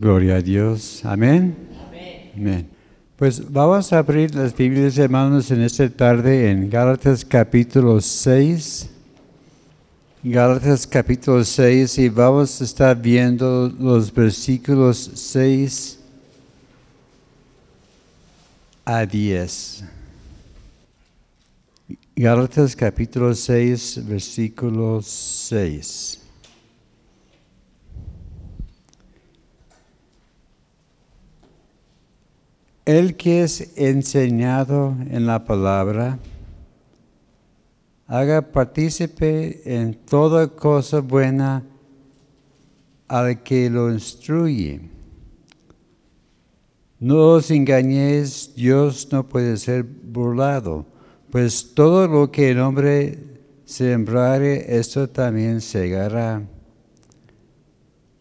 Gloria a Dios. Amén. Amén. Pues vamos a abrir las Biblias, hermanos, en esta tarde en Gálatas capítulo 6. Gálatas capítulo 6 y vamos a estar viendo los versículos 6 a 10. Gálatas capítulo 6, versículo 6. El que es enseñado en la palabra, haga partícipe en toda cosa buena al que lo instruye. No os engañéis, Dios no puede ser burlado, pues todo lo que el hombre sembrare, esto también segará.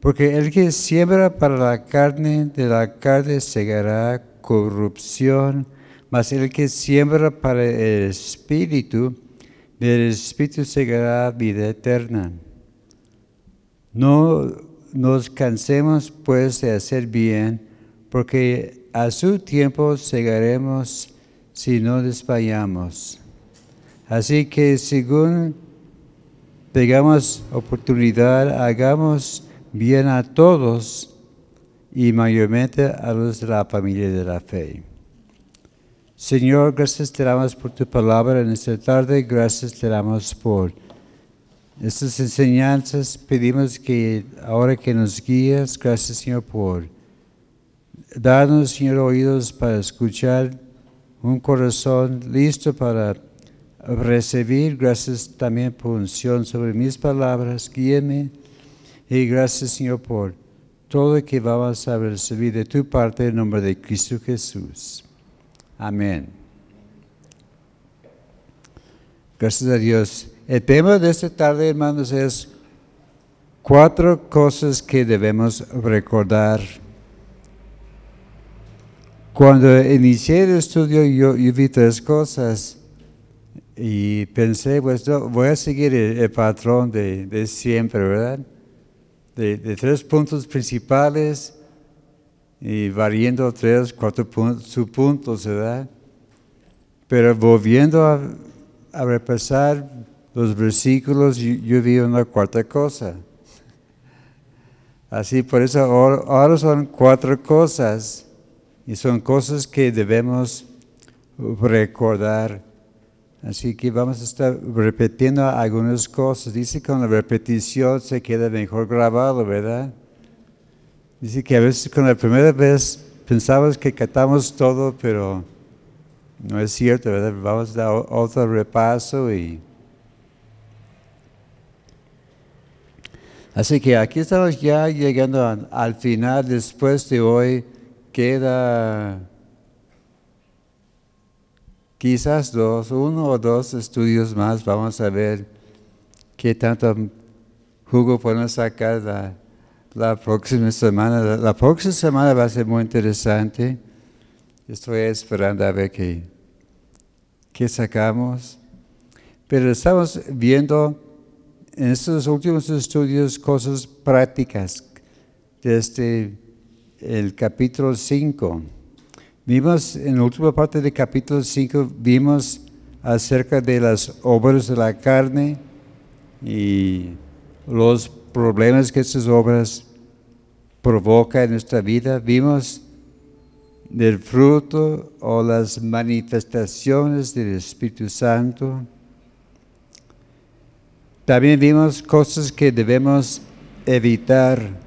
Porque el que siembra para la carne, de la carne segará corrupción, mas el que siembra para el Espíritu, del Espíritu segará vida eterna. No nos cansemos pues de hacer bien, porque a su tiempo segaremos si no desmayamos. Así que según tengamos oportunidad, hagamos bien a todos y mayormente a los de la familia de la fe. Señor, gracias te damos por tu palabra en esta tarde, gracias te damos por estas enseñanzas. Pedimos que ahora que nos guías, gracias Señor por darnos, Señor, oídos para escuchar, un corazón listo para recibir. Gracias también por unción sobre mis palabras, guíeme. Y gracias Señor por todo lo que vamos a recibir de tu parte en nombre de Cristo Jesús. Amén. Gracias a Dios. El tema de esta tarde, hermanos, es cuatro cosas que debemos recordar. Cuando inicié el estudio, yo, vi tres cosas y pensé, pues voy a seguir el, patrón de siempre, ¿verdad? De, tres puntos principales y variando tres, cuatro puntos, subpuntos, ¿verdad? Pero volviendo a, repasar los versículos, yo, vi una cuarta cosa. Así, por eso ahora son cuatro cosas y son cosas que debemos recordar. Así que vamos a estar repitiendo algunas cosas. Dice que con la repetición se queda mejor grabado, ¿verdad? Dice que a veces con la primera vez pensamos que catamos todo, pero no es cierto, ¿verdad? Vamos a dar otro repaso y... Así que aquí estamos ya llegando al final, después de hoy queda quizás dos, uno o dos estudios más, vamos a ver qué tanto jugo podemos sacar la, la próxima semana. La, próxima semana va a ser muy interesante. Estoy esperando a ver qué, qué sacamos. Pero estamos viendo en estos últimos estudios cosas prácticas desde el capítulo 5 Vimos en la última parte del capítulo 5, vimos acerca de las obras de la carne y los problemas que esas obras provocan en nuestra vida. Vimos del fruto o las manifestaciones del Espíritu Santo. También vimos cosas que debemos evitar,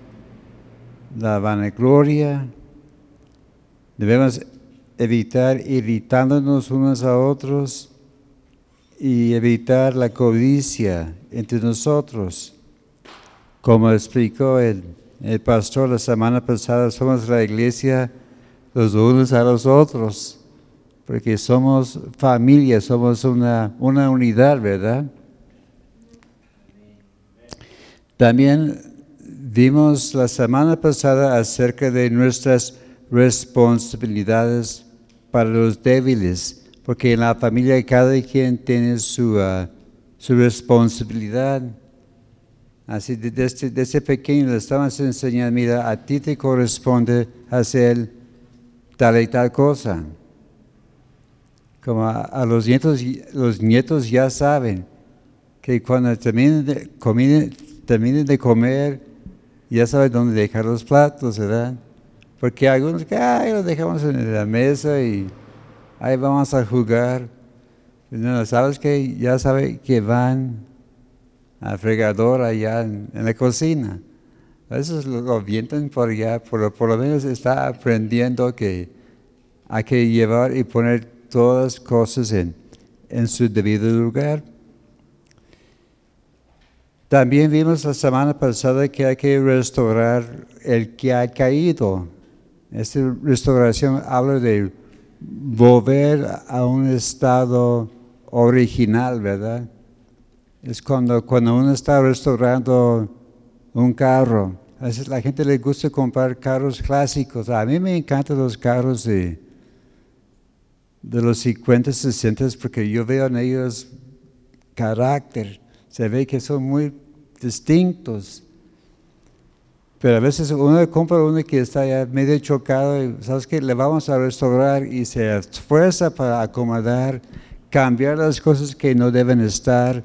la vanagloria, Debemos evitar irritándonos unos a otros y evitar la codicia entre nosotros. Como explicó el, pastor la semana pasada, somos la iglesia los unos a los otros, porque somos familia, somos una, una unidad, ¿verdad? También vimos la semana pasada acerca de nuestras responsabilidades para los débiles, porque en la familia cada quien tiene su, ah, su responsabilidad. Así desde, desde pequeño le estábamos enseñando, mira, a ti te corresponde hacer tal y tal cosa. Como a, los nietos, los nietos ya saben que cuando terminen de, terminen de comer, ya saben dónde dejar los platos, ¿verdad? Porque algunos que, ay, los dejamos en la mesa y ahí vamos a jugar. No, sabes que ya sabe que van al fregador allá en, la cocina. A veces lo avientan por allá, por, por lo menos está aprendiendo que hay que llevar y poner todas las cosas en, en su debido lugar. También vimos la semana pasada que hay que restaurar el que ha caído. Esta restauración habla de volver a un estado original, ¿verdad? Es cuando, cuando uno está restaurando un carro. A veces la gente le gusta comprar carros clásicos. A mí me encantan los carros de, de los 50, 60 porque yo veo en ellos carácter. Se ve que son muy distintos. Pero a veces uno compra uno que está ya medio chocado y sabes que le vamos a restaurar y se esfuerza para acomodar, cambiar las cosas que no deben estar.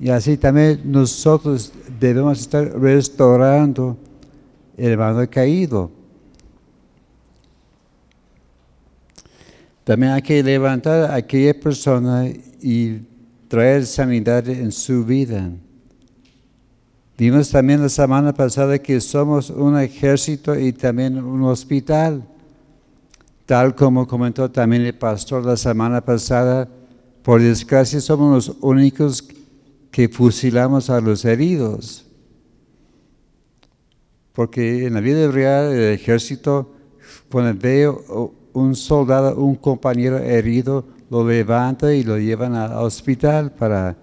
Y así también nosotros debemos estar restaurando el hermano caído. También hay que levantar a aquella persona y traer sanidad en su vida. Vimos también la semana pasada que somos un ejército y también un hospital. Tal como comentó también el pastor la semana pasada, por desgracia somos los únicos que fusilamos a los heridos. Porque en la vida real el ejército, cuando veo un soldado, un compañero herido, lo levanta y lo llevan al hospital para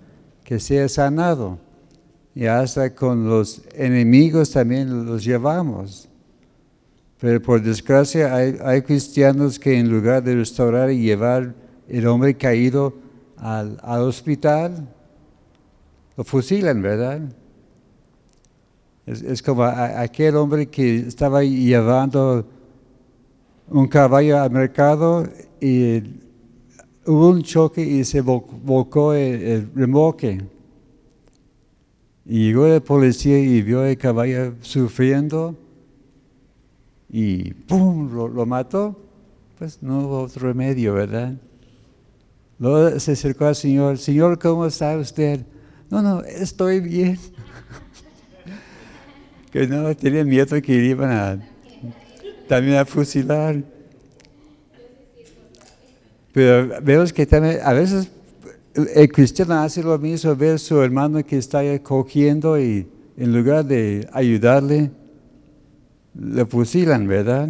que sea sanado. Y hasta con los enemigos también los llevamos. Pero por desgracia hay, cristianos que en lugar de restaurar y llevar el hombre caído al, hospital, lo fusilan, ¿verdad? Es, como aquel hombre que estaba llevando un caballo al mercado y hubo un choque y se volcó el, remolque. Y llegó la policía y vio el caballo sufriendo y ¡pum! Lo, mató. Pues no hubo otro remedio, ¿verdad? Luego se acercó al Señor. Señor, ¿cómo está usted? No, no, estoy bien. que no, tenía miedo que iban a también a fusilar. Pero vemos que también a veces el cristiano hace lo mismo, ve a su hermano que está cogiendo y en lugar de ayudarle, le fusilan, ¿verdad?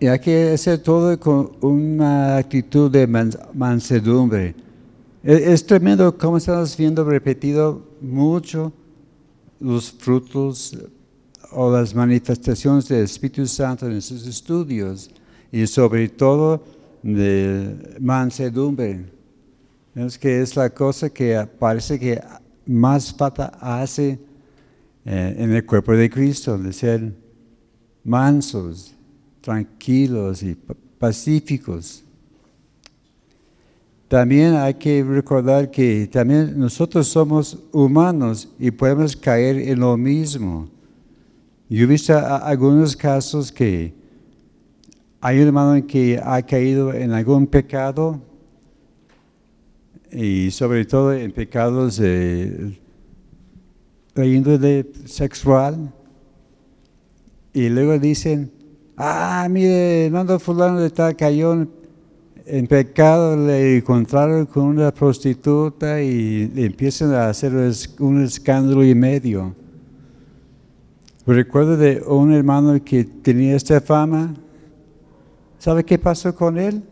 Y hay que hacer todo con una actitud de mansedumbre. Es, es tremendo cómo estamos viendo repetido mucho los frutos o las manifestaciones del Espíritu Santo en sus estudios y sobre todo de mansedumbre. Es que es la cosa que parece que más falta hace eh, en el cuerpo de Cristo, de ser mansos, tranquilos y pacíficos. También hay que recordar que también nosotros somos humanos y podemos caer en lo mismo. Yo he visto algunos casos que hay un hermano que ha caído en algún pecado y sobre todo en pecados de, de índole sexual y luego dicen, ah, mire, hermano fulano de tal cayó en pecado le encontraron con una prostituta y empiezan a hacer un escándalo y medio. Recuerdo de un hermano que tenía esta fama. ¿Sabe qué pasó con él?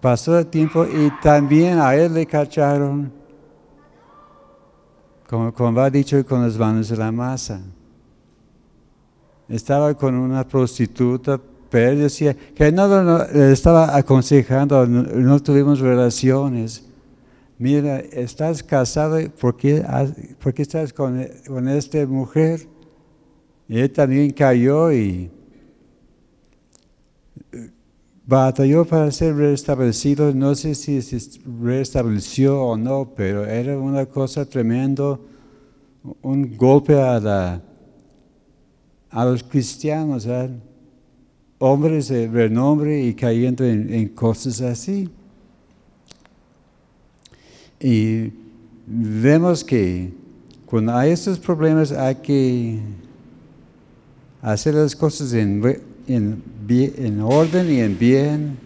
Pasó el tiempo y también a él le cacharon, como, como ha dicho, con las manos de la masa. Estaba con una prostituta pero él decía que no, estaba aconsejando, no, tuvimos relaciones. mira, estás casado, ¿por qué, por qué estás con, con esta mujer? Y él también cayó y batalló para ser restablecido. No sé si se restableció o no, pero era una cosa tremendo, un golpe a, la, a los cristianos, hombres de renombre y cayendo en, cosas así. Y vemos que cuando hay estos problemas hay que hacer las cosas en, en, orden y en bien.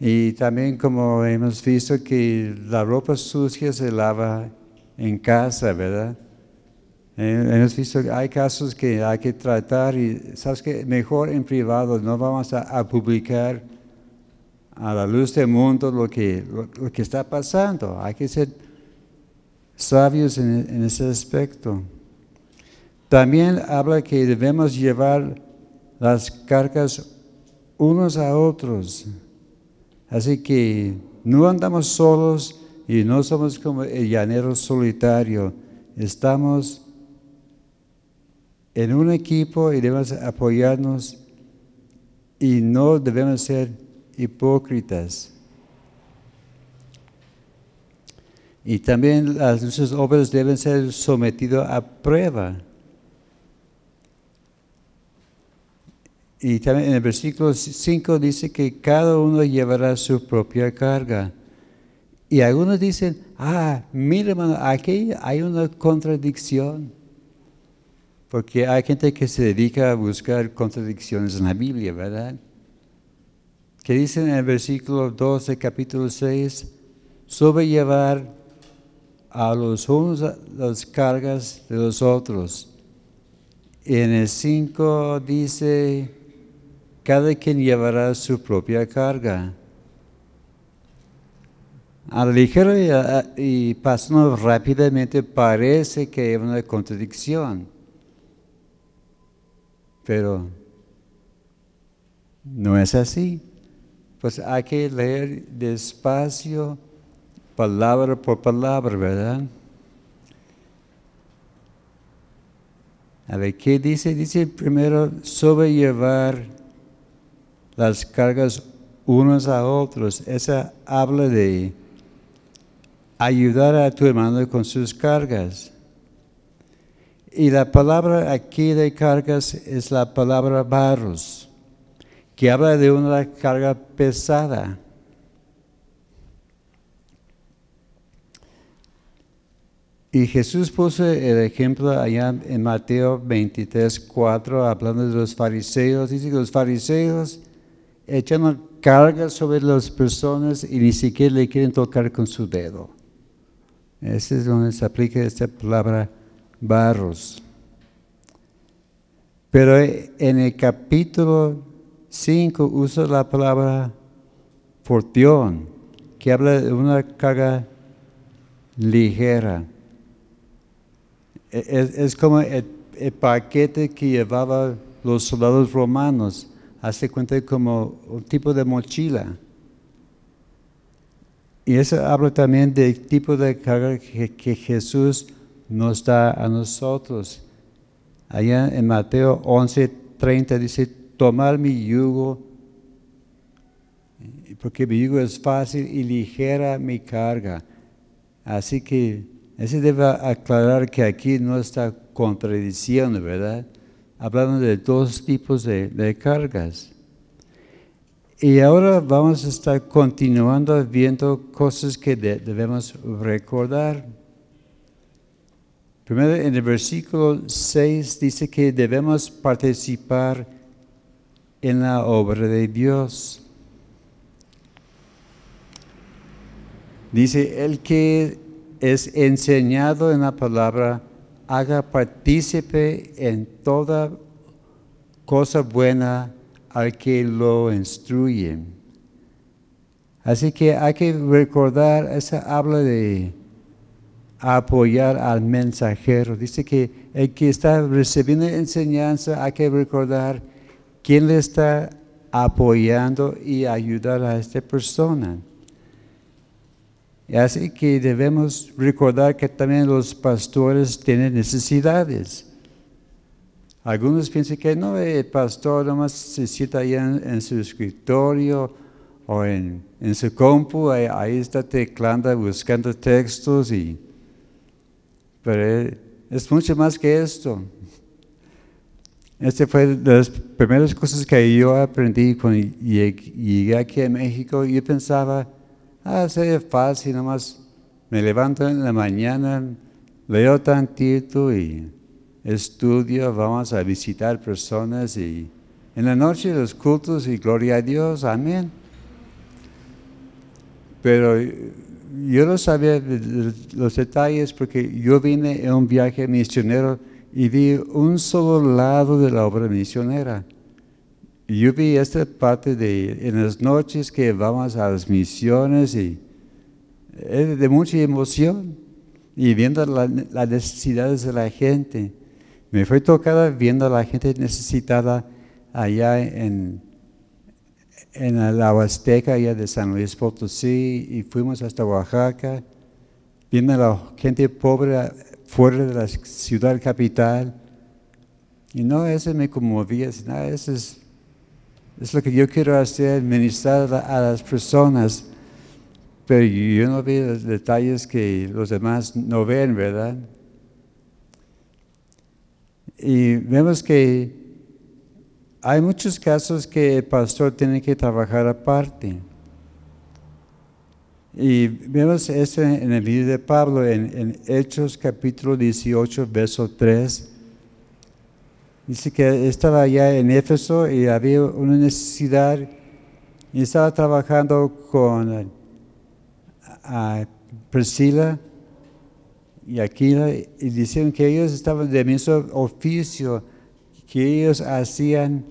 Y también como hemos visto que la ropa sucia se lava en casa, ¿verdad? Eh, hemos visto que hay casos que hay que tratar y sabes que mejor en privado, no vamos a, publicar a la luz del mundo lo que, lo, que está pasando. Hay que ser sabios en ese aspecto. También habla que debemos llevar las cargas unos a otros. Así que no andamos solos y no somos como el llanero solitario. Estamos en un equipo y debemos apoyarnos y no debemos ser hipócritas. Y también las nuestras obras deben ser sometidas a prueba. Y también en el versículo 5 dice que cada uno llevará su propia carga. Y algunos dicen, ah, mira hermano, aquí hay una contradicción. Porque hay gente que se dedica a buscar contradicciones en la Biblia, ¿verdad? Que dicen en el versículo 12, capítulo 6, sobre llevar a los unos las cargas de los otros. Y en el 5 dice, cada quien llevará su propia carga. A la ligera y, pasando rápidamente parece que hay una contradicción, pero no es así. Pues hay que leer despacio, palabra por palabra, ¿verdad? A ver, ¿qué dice? Dice primero sobrellevar las cargas unos a otros. Esa habla de ayudar a tu hermano con sus cargas. Y la palabra aquí de cargas es la palabra barros, que habla de una carga pesada. Y Jesús puso el ejemplo allá en Mateo 23, 4, hablando de los fariseos. Dice que los fariseos echan carga sobre las personas y ni siquiera le quieren tocar con su dedo. Ese es donde se aplica esta palabra barros. Pero en el capítulo 5 usa la palabra portión, que habla de una carga ligera. Es, es como el, el paquete que llevaban los soldados romanos hace cuenta como un tipo de mochila. Y eso habla también del tipo de carga que, Jesús nos da a nosotros. Allá en Mateo 11, 30 dice, tomar mi yugo, porque mi yugo es fácil y ligera mi carga. Así que ese debe aclarar que aquí no está contradiciendo, ¿verdad? Hablando de dos tipos de, cargas. Y ahora vamos a estar continuando viendo cosas que debemos recordar. Primero en el versículo 6 dice que debemos participar en la obra de Dios. Dice, el que es enseñado en la palabra haga partícipe en toda cosa buena al que lo instruye. Así que hay que recordar, esa habla de apoyar al mensajero. Dice que el que está recibiendo enseñanza, hay que recordar quién le está apoyando y ayudar a esta persona. Así que debemos recordar que también los pastores tienen necesidades. Algunos piensan que no, el pastor nomás se sienta ahí en, su escritorio o en, su compu, ahí, está teclando, buscando textos, y, pero es mucho más que esto. Esta fue de las primeras cosas que yo aprendí cuando llegué aquí a México. Yo pensaba, ah, sería fácil, nomás me levanto en la mañana, leo tantito y estudio, vamos a visitar personas y en la noche los cultos y gloria a Dios, amén. Pero yo no sabía los detalles porque yo vine en un viaje misionero y vi un solo lado de la obra misionera. Yo vi esta parte de en las noches que vamos a las misiones y es de mucha emoción y viendo las necesidades de la gente. Me fue tocada viendo a la gente necesitada allá en, en la Huasteca, allá de San Luis Potosí, y fuimos hasta Oaxaca, viendo a la gente pobre fuera de la ciudad capital. Y no, eso me conmovía, sino eso es, es lo que yo quiero hacer, ministrar a las personas. Pero yo no vi los detalles que los demás no ven, ¿verdad? Y vemos que hay muchos casos que el pastor tiene que trabajar aparte. Y vemos eso en el libro de Pablo, en, Hechos capítulo 18, verso 3. Dice que estaba allá en Éfeso y había una necesidad y estaba trabajando con Priscila y Aquila y dijeron que ellos estaban de mismo oficio, que ellos hacían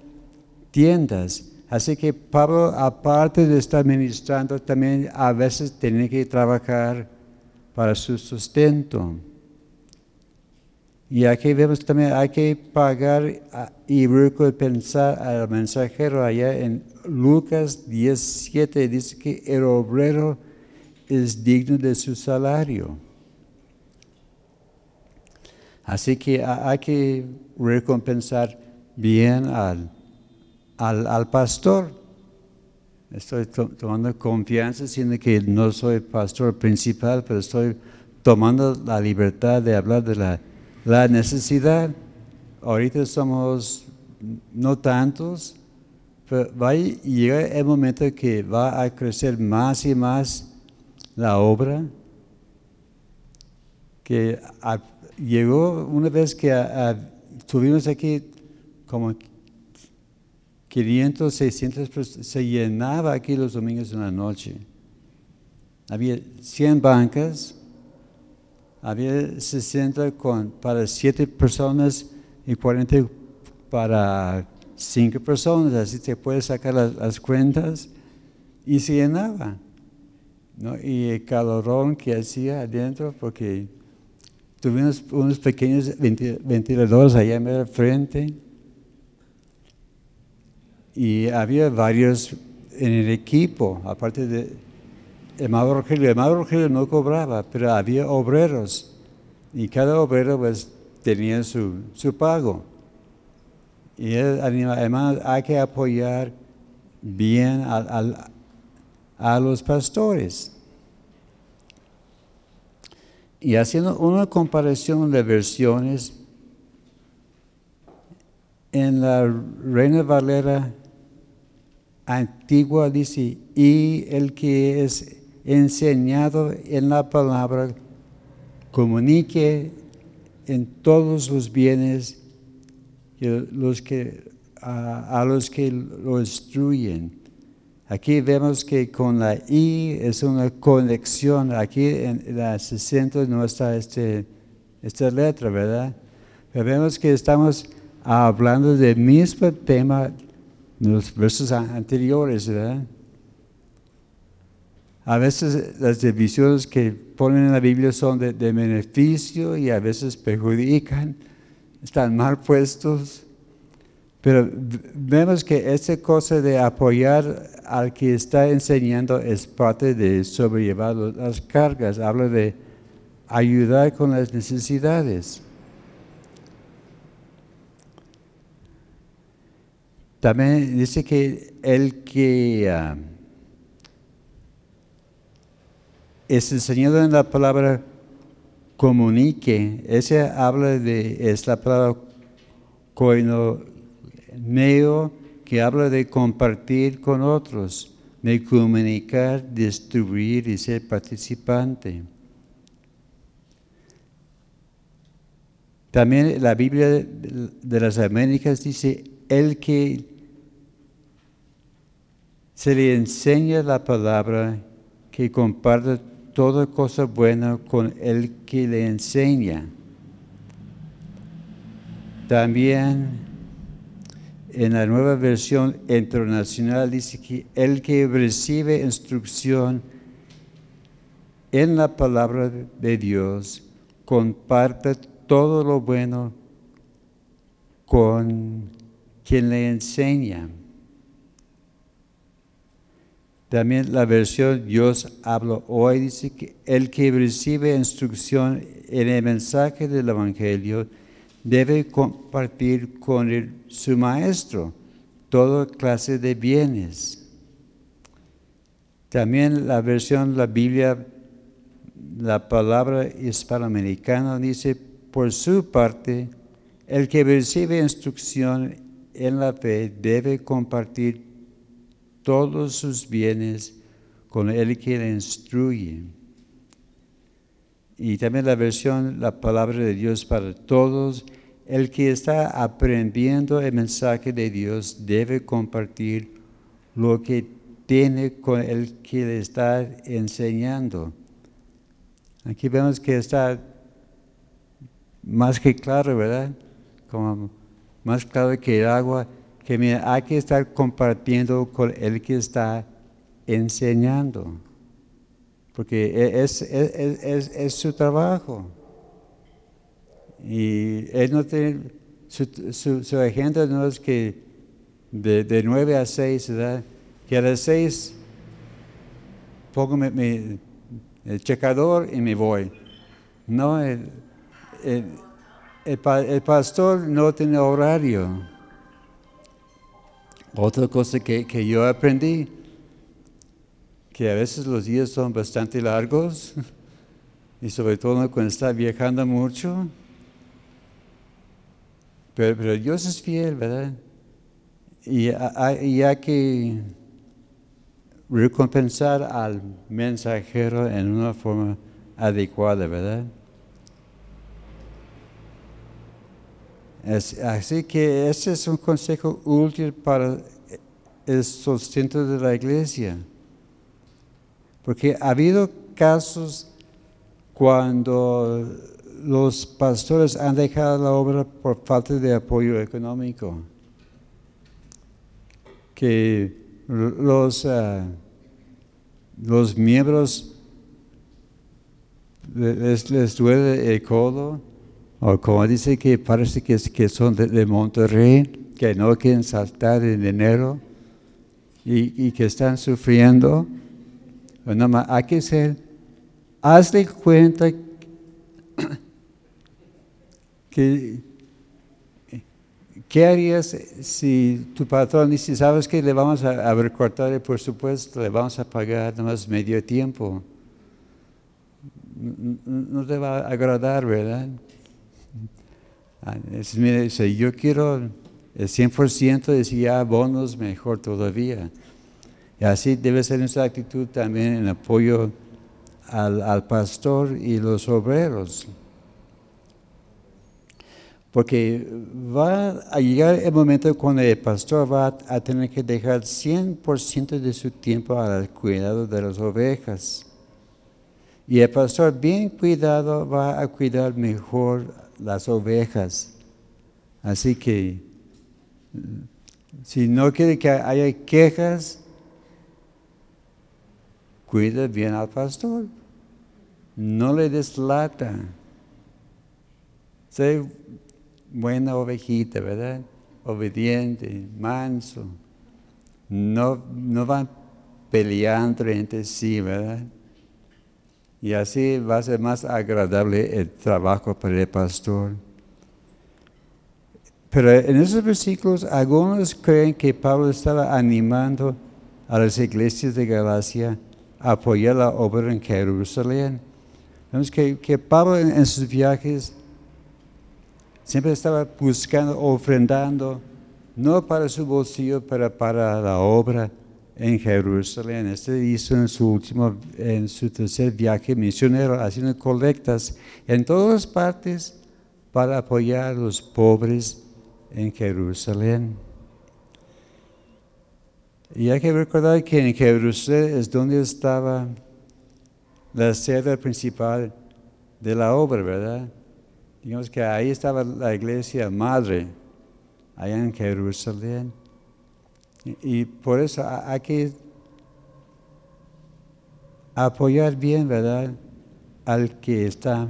tiendas. Así que Pablo, aparte de estar ministrando, también a veces tiene que trabajar para su sustento. Y aquí vemos también, hay que pagar y recompensar al mensajero allá en Lucas 17, dice que el obrero es digno de su salario. Así que hay que recompensar bien al, al, pastor. Estoy tomando confianza, siendo que no soy pastor principal, pero estoy tomando la libertad de hablar de la, la necesidad. Ahorita somos no tantos, pero va a llegar el momento que va a crecer más y más la obra, que llegó una vez que estuvimos aquí como 500, 600 personas, se llenaba aquí los domingos en la noche. Había 100 bancas, había 60 con, para 7 personas y 40 para 5 personas, así te puedes sacar las cuentas y se llenaba. Y el calorón que hacía adentro, porque tuvimos unos pequeños ventiladores allá en el frente y había varios en el equipo, aparte de Amado Rogelio. Amado Rogelio no cobraba, pero había obreros y cada obrero pues, tenía su, su pago. Y además hay que apoyar bien al a los pastores. Y haciendo una comparación de versiones, en la Reina Valera antigua dice, y el que es enseñado en la palabra, comunique en todos los bienes los que, a, los que lo instruyen. Aquí vemos que con la I es una conexión. Aquí en la 60 no está este, esta letra, ¿verdad? Pero vemos que estamos hablando del mismo tema en los versos anteriores, ¿verdad? A veces las divisiones que ponen en la Biblia son de, de beneficio y a veces perjudican, están mal puestos. Pero vemos que esa cosa de apoyar al que está enseñando es parte de sobrellevar las cargas. Habla de ayudar con las necesidades. También dice que el que ah, es enseñado en la palabra comunique, ese habla de, es la palabra koinoneo, que habla de compartir con otros, de comunicar, distribuir y ser participante. También la Biblia de las Américas dice, el que se le enseña la palabra, que comparte toda cosa buena con el que le enseña. También en la nueva versión internacional dice que el que recibe instrucción en la palabra de Dios comparte todo lo bueno con quien le enseña. También la versión Dios habla hoy dice que el que recibe instrucción en el mensaje del Evangelio debe compartir con su maestro toda clase de bienes. También la versión, la Biblia, la palabra hispanoamericana dice, por su parte, el que recibe instrucción en la fe debe compartir todos sus bienes con el que le instruye. Y también la versión, la palabra de Dios para todos, el que está aprendiendo el mensaje de Dios debe compartir lo que tiene con el que le está enseñando. Aquí vemos que está más que claro, ¿verdad? Como más claro que el agua, que hay que estar compartiendo con el que está enseñando, porque e, es, es, su trabajo. Y él no tiene, su, agenda no es que de, de 9 a 6, ¿verdad? que a las 6 pongo mi, el checador y me voy. No, el, el, pastor no tiene horario. Otra cosa que, yo aprendí, que a veces los días son bastante largos, y sobre todo cuando está viajando mucho, pero, Dios es fiel, ¿verdad? Y hay, que recompensar al mensajero en una forma adecuada, ¿verdad? Así que ese es un consejo útil para el sustento de la iglesia. Porque ha habido casos cuando los pastores han dejado la obra por falta de apoyo económico. Que los, ah, los miembros les, les duele el codo o como dice que parece que, que son de, Monterrey, que no quieren saltar en enero y, que están sufriendo. Bueno, hay que ser, hazle cuenta que, ¿qué harías si tu patrón dice, sabes que le vamos a, a recortar el presupuesto, le vamos a pagar nomás medio tiempo? No te va a agradar, ¿verdad? Mire, yo quiero el 100%, decía bonos, mejor todavía. Y así debe ser nuestra actitud también en apoyo al, pastor y los obreros. Porque va a llegar el momento cuando el pastor va a tener que dejar 100% de su tiempo al cuidado de las ovejas. Y el pastor bien cuidado va a cuidar mejor las ovejas. Así que si no quiere que haya quejas, cuida bien al pastor. No le deslata. Sé buena ovejita, ¿verdad? obediente, manso. No, no van peleando entre sí, ¿verdad? Y así va a ser más agradable el trabajo para el pastor. Pero en esos versículos algunos creen que Pablo estaba animando a las iglesias de Galacia a apoyar la obra en Jerusalén. Vemos que, que Pablo en, sus viajes siempre estaba buscando, ofrendando, no para su bolsillo, pero para la obra en Jerusalén. Este hizo en su último, en su tercer viaje misionero, haciendo colectas en todas partes para apoyar a los pobres en Jerusalén. Y hay que recordar que en Jerusalén es donde estaba la sede principal de la obra, ¿verdad? Digamos que ahí estaba la iglesia madre, allá en Jerusalén. Y, por eso hay que apoyar bien, ¿verdad? Al que está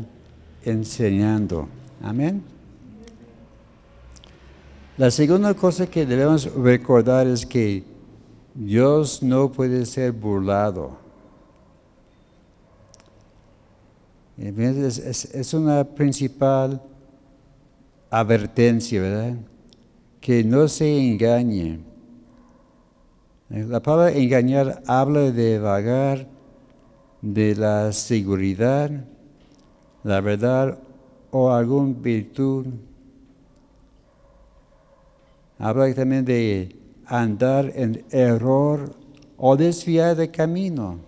enseñando. Amén. La segunda cosa que debemos recordar es que Dios no puede ser burlado. Es, una principal advertencia, ¿verdad? Que no se engañe. La palabra engañar habla de vagar, de la seguridad, la verdad o alguna virtud. Habla también de andar en error o desviar de camino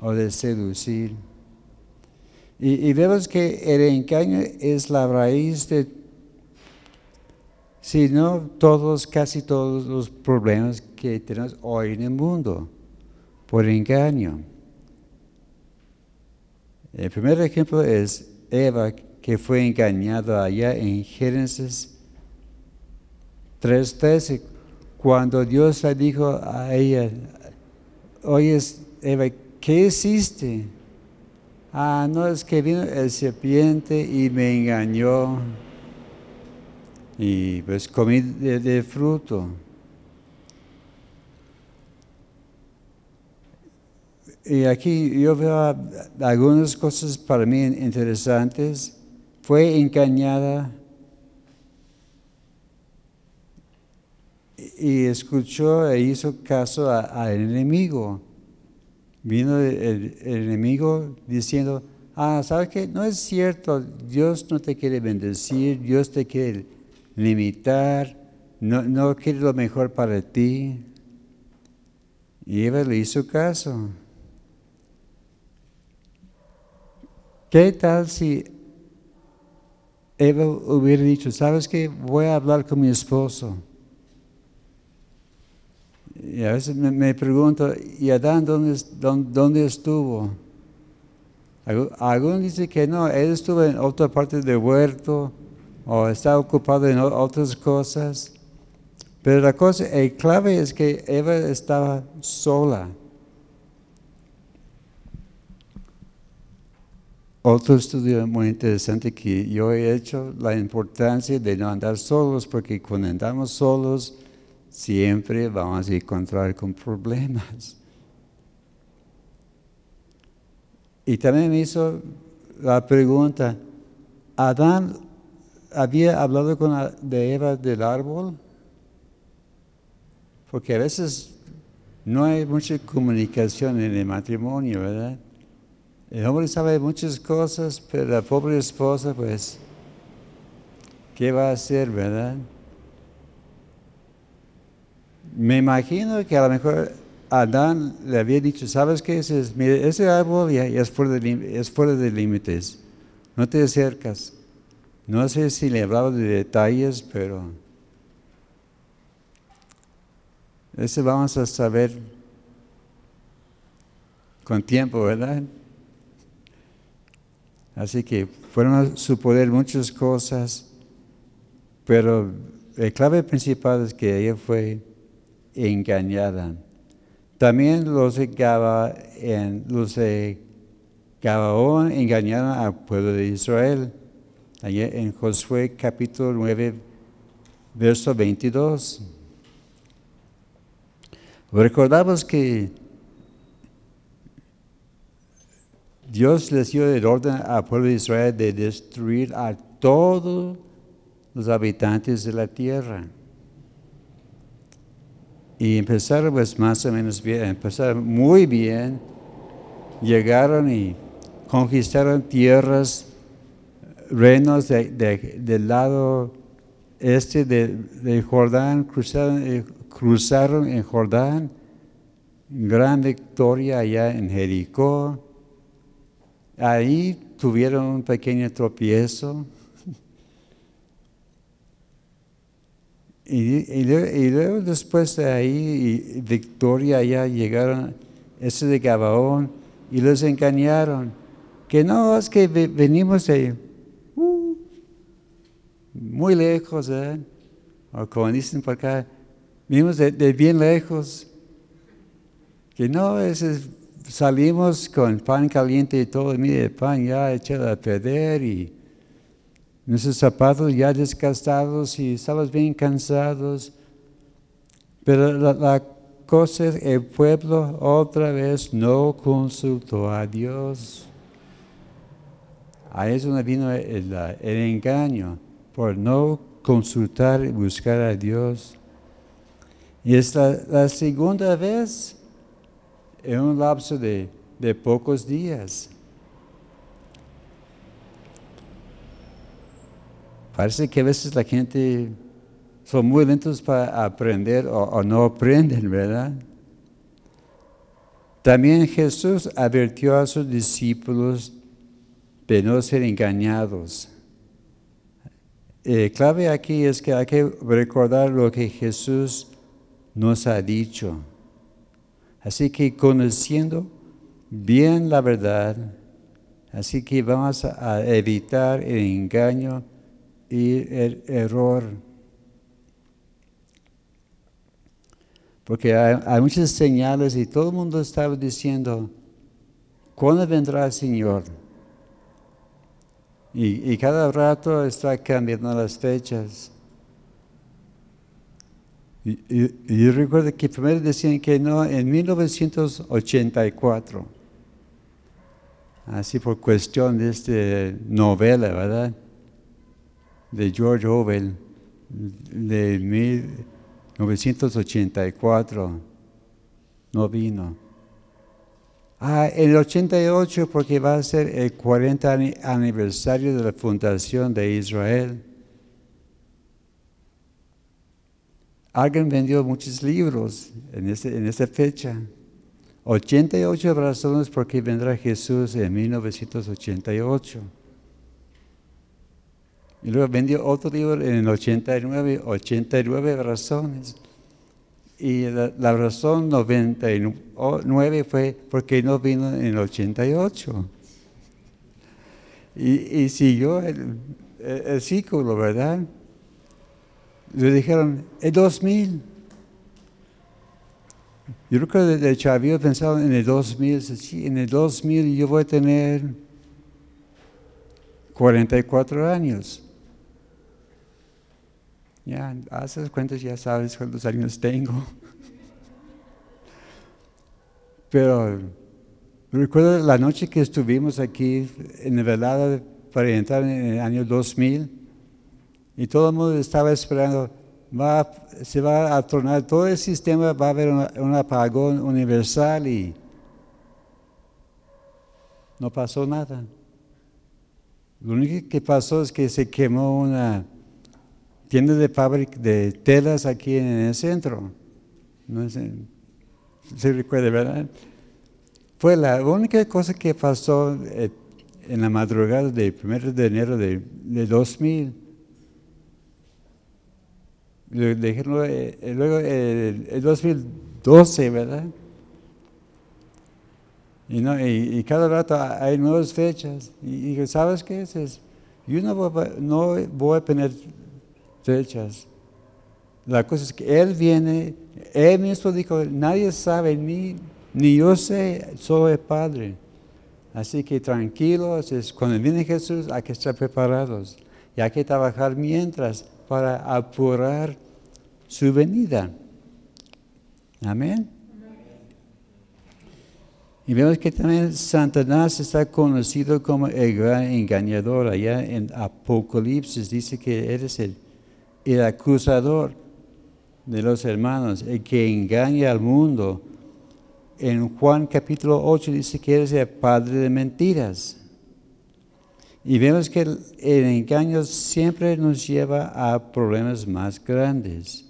o de seducir. Y, vemos que el engaño es la raíz de, si no todos, casi todos los problemas que tenemos hoy en el mundo, por engaño. El primer ejemplo es Eva, que fue engañada allá en Génesis 3.13, cuando Dios le dijo a ella, oye Eva, ¿qué hiciste? Ah, no, es que vino el serpiente y me engañó. Y pues comí de, fruto. Y aquí yo veo algunas cosas para mí interesantes. Fue engañada y escuchó e hizo caso al enemigo vino el, enemigo diciendo, ah, ¿sabes qué? No es cierto, Dios no te quiere bendecir, Dios te quiere limitar, no, no quiere lo mejor para ti. Y Eva le hizo caso. ¿Qué tal si Eva hubiera dicho, sabes qué? Voy a hablar con mi esposo. Y a veces me, pregunto, ¿y Adán dónde, dónde, estuvo? Algunos dicen que no, él estuvo en otra parte del huerto o está ocupado en otras cosas. Pero la cosa, el clave es que Eva estaba sola. Otro estudio muy interesante que yo he hecho, la importancia de no andar solos, porque cuando andamos solos, siempre vamos a encontrar con problemas. Y también me hizo la pregunta, ¿Adán había hablado con Eva del árbol? Porque a veces no hay mucha comunicación en el matrimonio, ¿verdad? El hombre sabe muchas cosas, pero la pobre esposa, pues, ¿qué va a hacer, verdad? Me imagino que a lo mejor Adán le había dicho, ¿sabes qué? Es? Mire, ese árbol ya, es, fuera de, es fuera de límites, no te acercas. No sé si le hablaba de detalles, pero eso vamos a saber con tiempo, ¿verdad? Así que fueron a su poder muchas cosas, pero la clave principal es que ella fue engañada. También los de, en, los de Gabaón engañaron al pueblo de Israel. Allí en Josué capítulo 9, verso 22. Recordamos que Dios les dio el orden al pueblo de Israel de destruir a todos los habitantes de la tierra. Y empezaron pues más o menos bien, empezaron muy bien, llegaron y conquistaron tierras, reinos del lado este de, Jordán, cruzaron, eh, cruzaron en Jordán, gran victoria allá en Jericó. Ahí tuvieron un pequeño tropiezo. Y, luego, después de ahí, victoria allá llegaron, ese de Gabaón, y los engañaron. Que no, es que venimos de uh, muy lejos, ¿eh? o como dicen por acá, venimos de, bien lejos. Que no, salimos con pan caliente y todo, mire, el pan ya echado a perder y nuestros zapatos ya desgastados y estamos bien cansados. Pero la, cosa es, el pueblo otra vez no consultó a Dios. Ahí es donde vino el, engaño, por no consultar y buscar a Dios. Y es la, segunda vez en un lapso de, de pocos días. Parece que a veces la gente son muy lentos para aprender o, no aprenden, ¿verdad? También Jesús advirtió a sus discípulos de no ser engañados. Eh, clave aquí es que hay que recordar lo que Jesús nos ha dicho. Así que conociendo bien la verdad, así que vamos a evitar el engaño y el error. Porque hay, muchas señales y todo el mundo estaba diciendo, ¿cuándo vendrá el Señor? Y, cada rato está cambiando las fechas. Y, y, recuerdo que primero decían que no, en 1984. Así por cuestión de esta novela, ¿verdad? de George Orwell de 1984 no vino. Ah, en el 88 porque va a ser el 40 aniversario de la fundación de Israel. Alguien vendió muchos libros en, ese, en esa fecha. 88 razones por qué vendrá Jesús en 1988. Y luego vendió otro libro en el 89, 89 razones. Y la, razón 99 fue porque no vino en el 88. Y, siguió el, el, ciclo, ¿verdad? Le dijeron, el 2000. Yo creo que de hecho había pensado en el 2000, sí, en el 2000 yo voy a tener 44 años. Ya, haces cuentas, ya sabes cuántos años tengo. Pero recuerdo la noche que estuvimos aquí en la velada para entrar en el año 2000 y todo el mundo estaba esperando, se va a tornar todo el sistema, va a haber un apagón universal y no pasó nada. Lo único que pasó es que se quemó una tienda de fábrica de telas aquí en el centro. No se recuerda, ¿verdad? Fue la única cosa que pasó eh, en la madrugada del 1 de enero de, 2000. Eh, luego el, 2012, ¿verdad? Y, y, cada rato hay nuevas fechas. Y, ¿sabes qué es? Yo no no voy a tener fechas. La cosa es que Él viene, Él mismo dijo, nadie sabe, ni, ni yo sé, soy el Padre. Así que tranquilos, cuando viene Jesús hay que estar preparados. y hay que trabajar mientras para apurar su venida. Amén. Y vemos que también Satanás está conocido como el gran engañador. Allá en Apocalipsis dice que eres el, el acusador de los hermanos, el que engaña al mundo. En Juan capítulo 8 dice que eres el padre de mentiras. Y vemos que el, engaño siempre nos lleva a problemas más grandes.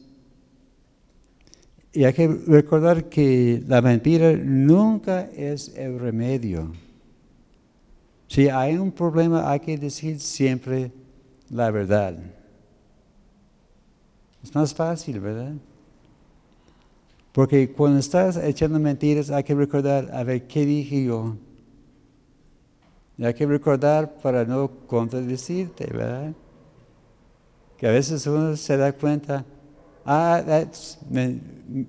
Y hay que recordar que la mentira nunca es el remedio. Si hay un problema, hay que decir siempre la verdad. Es más fácil, ¿verdad? Porque cuando estás echando mentiras, hay que recordar, a ver, ¿qué dije yo? Y hay que recordar para no contradecirte, ¿verdad? Que a veces uno se da cuenta, ah, me,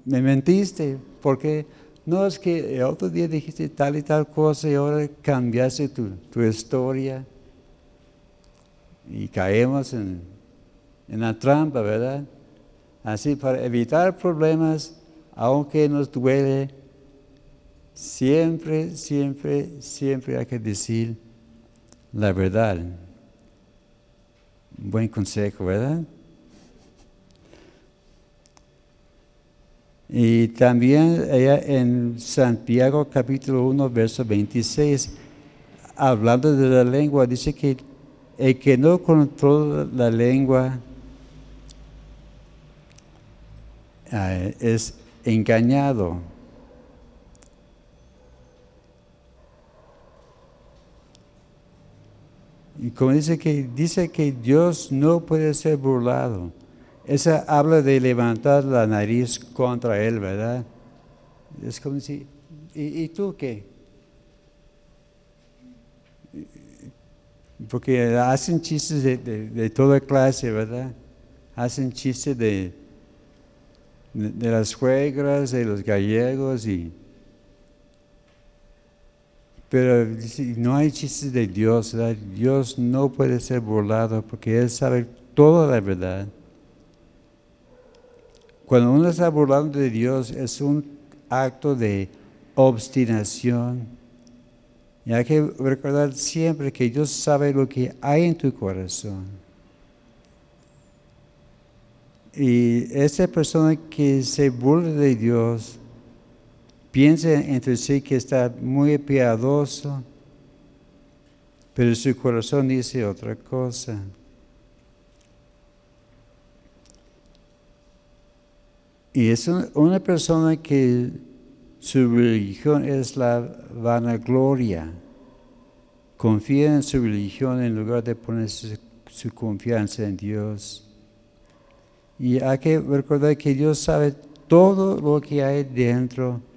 mentiste, porque no es que el otro día dijiste tal y tal cosa y ahora cambiaste tu, tu historia y caemos en, en la trampa, ¿verdad? Así, para evitar problemas, aunque nos duele, siempre, siempre, siempre hay que decir la verdad. buen consejo, ¿verdad? Y también allá en Santiago capítulo 1, verso 26, hablando de la lengua, dice que el que no controla la lengua eh, es engañado. Y como dice que, dice que Dios no puede ser burlado. Esa habla de levantar la nariz contra Él, ¿verdad? Es como si, ¿y, tú qué? Porque hacen chistes de toda clase, ¿verdad? Hacen chistes de, de las suegras, de los gallegos y pero no hay chistes de Dios, Dios no puede ser burlado porque Él sabe toda la verdad. Cuando uno está burlando de Dios es un acto de obstinación. Y hay que recordar siempre que Dios sabe lo que hay en tu corazón. Y esa persona que se burla de Dios, piensa entre sí que está muy piadoso, pero su corazón dice otra cosa. Y es una persona que su religión es la vanagloria. Confía en su religión en lugar de poner su confianza en Dios. Y hay que recordar que Dios sabe todo lo que hay dentro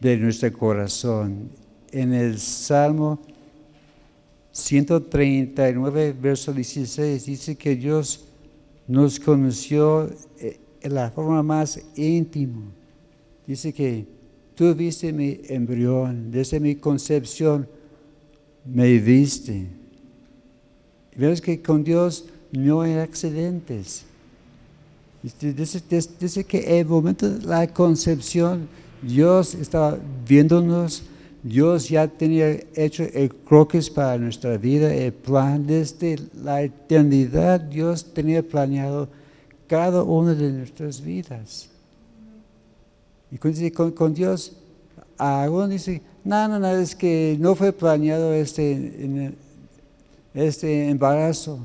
de nuestro corazón. En el Salmo 139, verso 16, dice que Dios nos conoció eh, en la forma más íntima. Dice que tú viste mi embrión, desde mi concepción me viste. Ves que con Dios no hay accidentes. Dice, dice, que en el momento de la concepción, Dios estaba viéndonos, Dios ya tenía hecho el croquis para nuestra vida, el plan desde la eternidad, Dios tenía planeado cada una de nuestras vidas. Y con, con, Dios, algunos dice, no, no, no, es que no fue planeado este, este embarazo.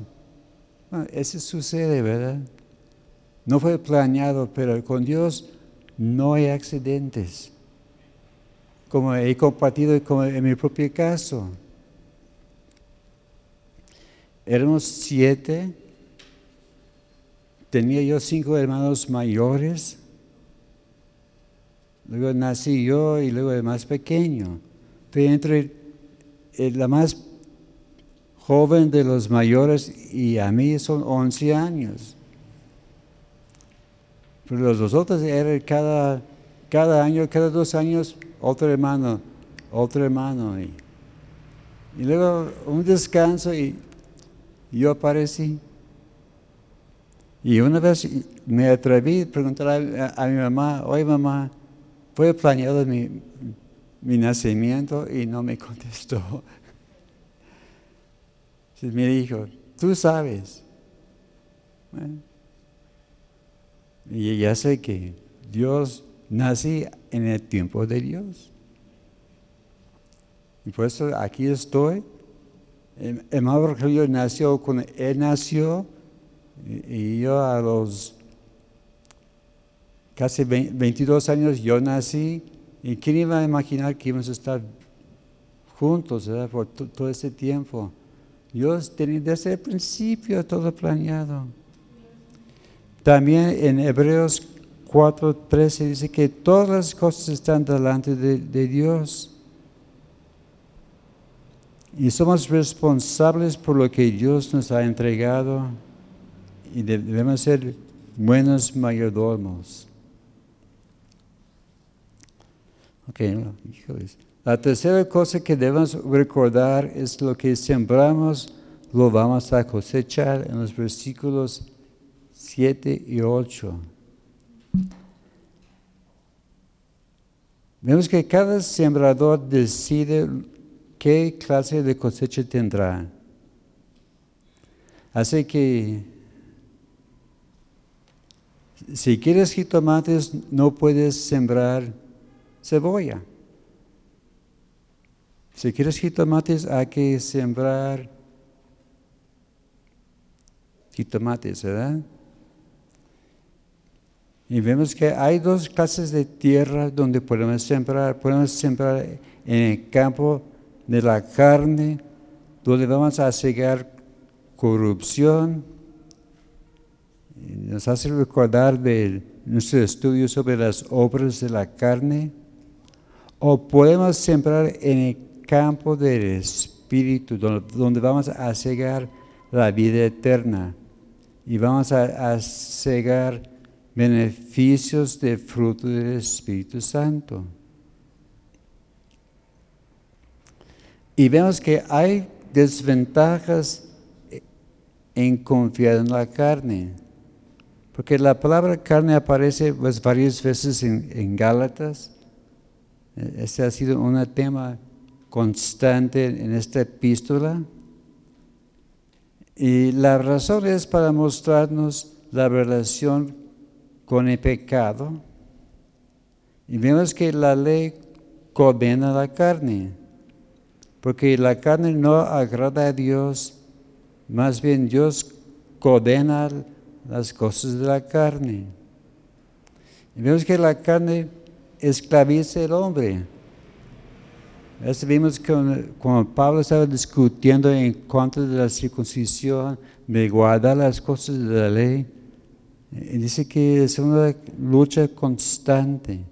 Bueno, eso sucede, ¿verdad? No fue planeado, pero con Dios no hay accidentes. Como he compartido en mi propio caso. Éramos siete. Tenía yo cinco hermanos mayores. Luego nací yo y luego el más pequeño. Entre la más joven de los mayores y a mí son 11 años. Pero los otros eran cada, cada año, cada dos años, otro hermano, otro hermano. Y, luego un descanso y yo aparecí. Y una vez me atreví a preguntar a, mi mamá, oye mamá, ¿fue planeado mi, mi nacimiento? Y no me contestó. me dijo, tú sabes. Y ya sé que Dios nace en el tiempo de Dios. Y por eso aquí estoy. El hermano Rogelio nació cuando él nació y yo a los casi 22 años yo nací y quién iba a imaginar que íbamos a estar juntos por todo ese tiempo. Dios tenía desde el principio todo planeado. También en Hebreos 4.13 dice que todas las cosas están delante de Dios. Y somos responsables por lo que Dios nos ha entregado y debemos ser buenos mayordomos. Okay, La tercera cosa que debemos recordar es lo que sembramos, lo vamos a cosechar en los versículos 7 y 8. Vemos que cada sembrador decide qué clase de cosecha tendrá. Así que si quieres jitomates, no puedes sembrar cebolla. Si quieres jitomates, hay que sembrar jitomates, ¿verdad? Y vemos que hay dos clases de tierra donde podemos sembrar. Podemos sembrar en el campo de la carne, donde vamos a cegar corrupción, nos hace recordar de nuestro estudio sobre las obras de la carne, o podemos sembrar en el campo del Espíritu, donde, vamos a cegar la vida eterna. Y vamos a, a cegar beneficios de fruto del Espíritu Santo. Y vemos que hay desventajas en confiar en la carne. Porque la palabra carne aparece pues, varias veces en, Gálatas. Este ha sido un tema constante en esta epístola. Y la razón es para mostrarnos la relación con el pecado. Y vemos que la ley condena la carne, porque la carne no agrada a Dios, más bien Dios condena las cosas de la carne. Y vemos que la carne esclaviza al hombre. Esto vimos que cuando Pablo estaba discutiendo en contra de la circuncisión, de guardar las cosas de la ley, y dice que es una lucha constante.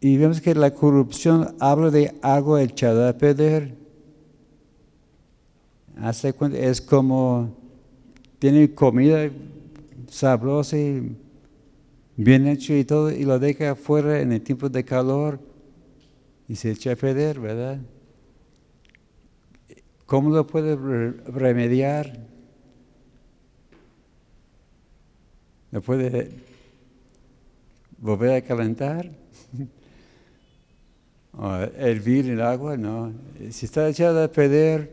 Y vemos que la corrupción habla de agua echada a perder. Hace es como tiene comida sabrosa y bien hecho y todo, y lo deja afuera en el tiempo de calor y se echa a perder, ¿verdad? ¿Cómo lo puede remediar? ¿Lo puede volver a calentar? ¿O hervir el agua? No. Si está echado a perder,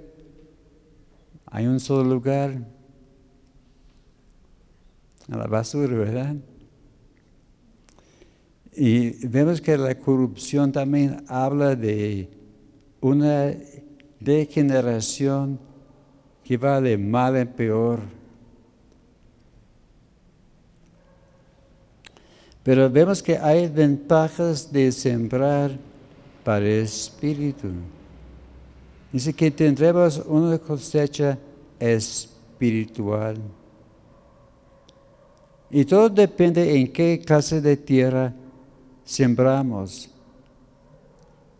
hay un solo lugar a la basura, ¿verdad? Y vemos que la corrupción también habla de una degeneración que va de mal en peor. Pero vemos que hay ventajas de sembrar para el espíritu. Dice que tendremos una cosecha espiritual. Y todo depende en qué clase de tierra sembramos.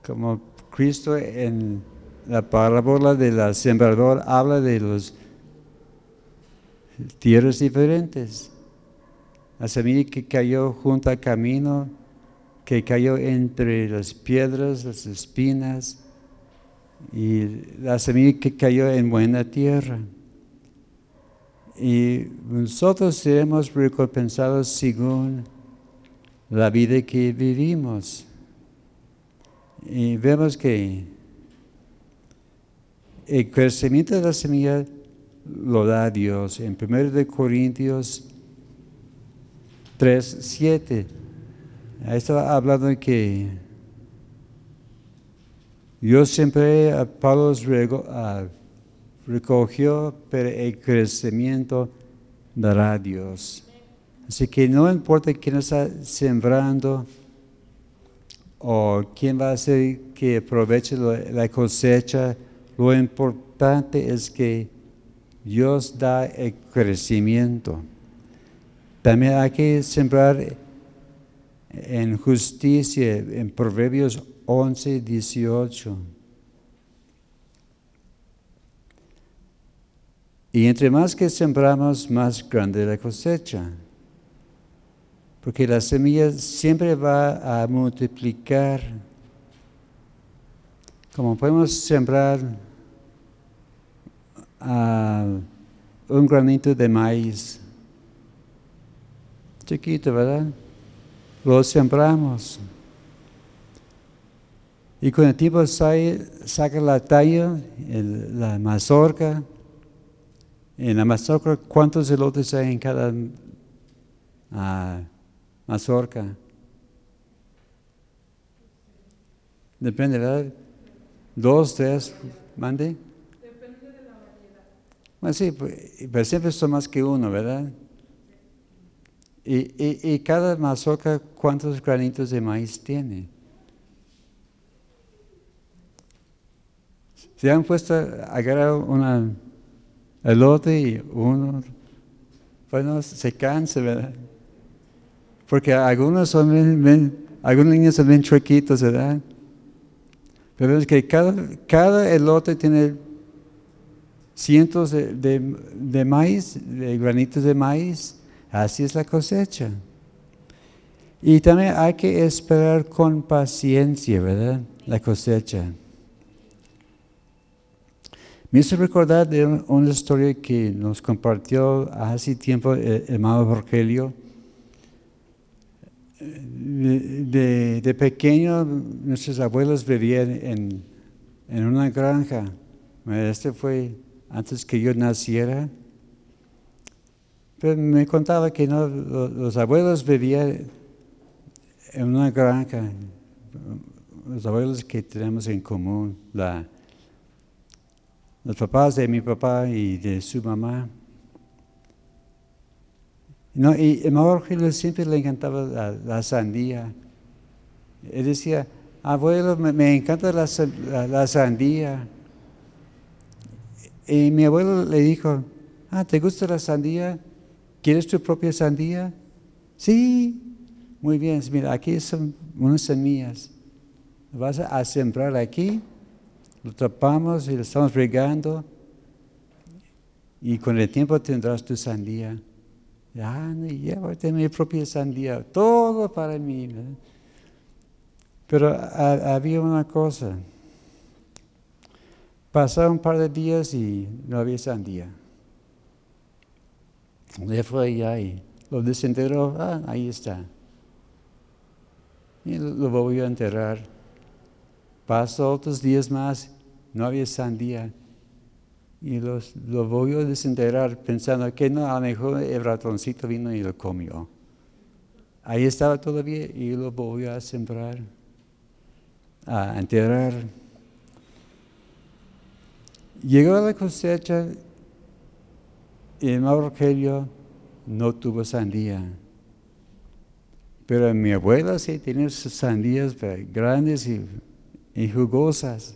Como Cristo en la parábola de la sembrador habla de las tierras diferentes. La semilla que cayó junto al camino, que cayó entre las piedras, las espinas, y la semilla que cayó en buena tierra. Y nosotros seremos recompensados según la vida que vivimos. Y vemos que el crecimiento de la semilla lo da Dios. En 1 Corintios 3, 7. Estaba hablando de que yo siempre a Pablo recogió, pero el crecimiento dará Dios. Así que no importa quién está sembrando o quién va a hacer que aproveche la cosecha, lo importante es que Dios da el crecimiento. También hay que sembrar en justicia, en Proverbios 11, 18. Y entre más que sembramos, más grande la cosecha. Porque la semilla siempre va a multiplicar. Como podemos sembrar uh, un granito de maíz, chiquito, ¿verdad? Lo sembramos. Y con el tiempo saca la talla, la mazorca. En la mazorca, ¿cuántos elotes hay en cada uh, mazorca. Depende, ¿verdad? Dos, tres, mande. Depende de la variedad. Bueno, sí, pues, pero siempre son más que uno, ¿verdad? Y, y, cada mazorca, ¿cuántos granitos de maíz tiene? Se han puesto a agarrar una elote y uno, bueno, se cansa, ¿verdad? Porque algunos son bien, algunos niños son bien chuequitos, ¿verdad? Pero es que cada, cada elote tiene cientos de, de, maíz, de granitos de maíz. Así es la cosecha. Y también hay que esperar con paciencia, ¿verdad? La cosecha. Me hizo recordar de una historia que nos compartió hace tiempo el hermano Rogelio de, pequeño nuestros abuelos vivían en, una granja. Este fue antes que yo naciera. Pero me contaba que no, los abuelos vivían en una granja, los abuelos que tenemos en común, la, los papás de mi papá y de su mamá. Y a Mauro siempre le encantaba la, sandía. Él decía, abuelo, me, encanta la, sandía. Y mi abuelo le dijo, ah, ¿te gusta la sandía? ¿Quieres tu propia sandía? Sí, muy bien. Mira, aquí son unas semillas. Vas a sembrar aquí, lo tapamos y lo estamos regando. Y con el tiempo tendrás tu sandía. Ya, no llévate mi propia sandía, todo para mí. Pero había una cosa. Pasaron un par de días y no había sandía. Le fue allá y lo desenterró, ah, ahí está. Y lo voy a enterrar. Pasó otros días más, no había sandía y los, lo voy a desenterrar pensando que no, a lo mejor el ratoncito vino y lo comió. Ahí estaba todavía y lo voy a sembrar, a enterrar. Llegó la cosecha y el Rogelio no tuvo sandía. Pero mi abuela sí tenía sus sandías grandes y jugosas.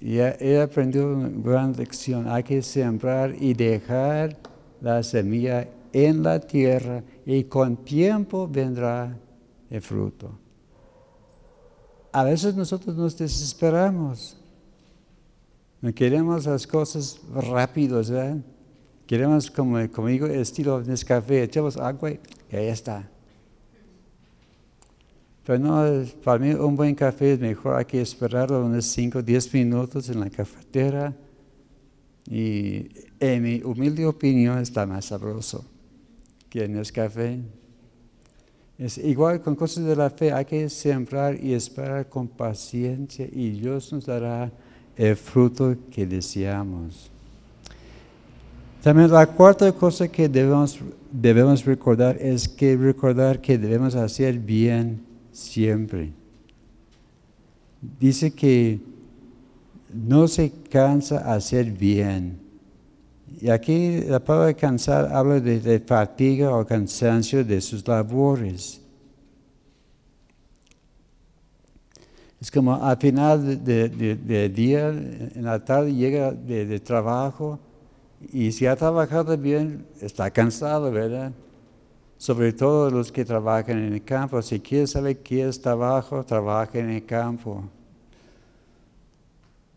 Y él aprendió una gran lección. Hay que sembrar y dejar la semilla en la tierra y con tiempo vendrá el fruto. A veces nosotros nos desesperamos. No queremos las cosas rápidas, ¿verdad? Queremos, como, como digo, estilo Nescafé, echamos agua y ahí está. Pero no, para mí un buen café es mejor, hay que esperarlo unos 5 o 10 minutos en la cafetera. Y en mi humilde opinión está más sabroso que en el café. Es igual con cosas de la fe, hay que sembrar y esperar con paciencia y Dios nos dará el fruto que deseamos. También la cuarta cosa que debemos, debemos recordar es que recordar que debemos hacer bien siempre. Dice que no se cansa hacer bien. Y aquí la palabra cansar habla de, fatiga o cansancio de sus labores. Es como al final del día, en la tarde llega de, trabajo y si ha trabajado bien, está cansado, ¿verdad? Sobre todo los que trabajan en el campo. Si quieres saber qué es trabajo, trabaja en el campo.